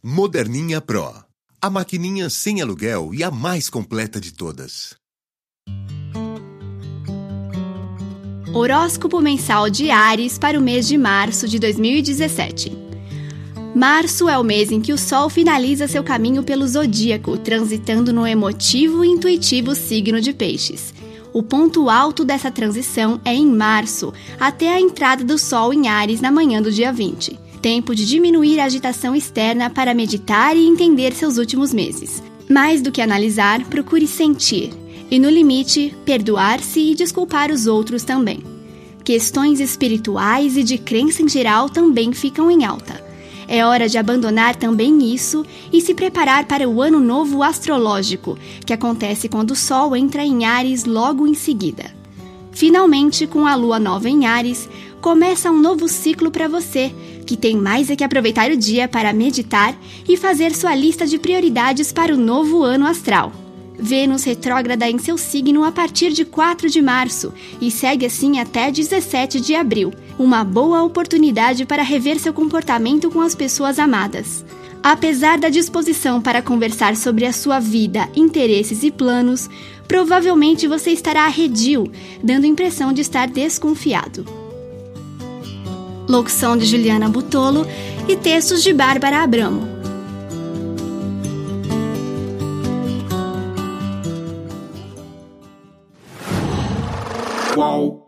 Moderninha Pro. A maquininha sem aluguel e a mais completa de todas. Horóscopo mensal de Ares para o mês de março de 2017. Março é o mês em que o Sol finaliza seu caminho pelo zodíaco, transitando no emotivo e intuitivo signo de Peixes. O ponto alto dessa transição é em março, até a entrada do Sol em Ares na manhã do dia 20 tempo de diminuir a agitação externa para meditar e entender seus últimos meses. Mais do que analisar, procure sentir e, no limite, perdoar-se e desculpar os outros também. Questões espirituais e de crença em geral também ficam em alta. É hora de abandonar também isso e se preparar para o ano novo astrológico, que acontece quando o Sol entra em Ares logo em seguida. Finalmente, com a lua nova em Ares, começa um novo ciclo para você, que tem mais é que aproveitar o dia para meditar e fazer sua lista de prioridades para o novo ano astral. Vênus retrógrada em seu signo a partir de 4 de março e segue assim até 17 de abril. Uma boa oportunidade para rever seu comportamento com as pessoas amadas. Apesar da disposição para conversar sobre a sua vida, interesses e planos, provavelmente você estará arredio, dando impressão de estar desconfiado locução de Juliana Butolo e textos de Bárbara Abramo. Qual?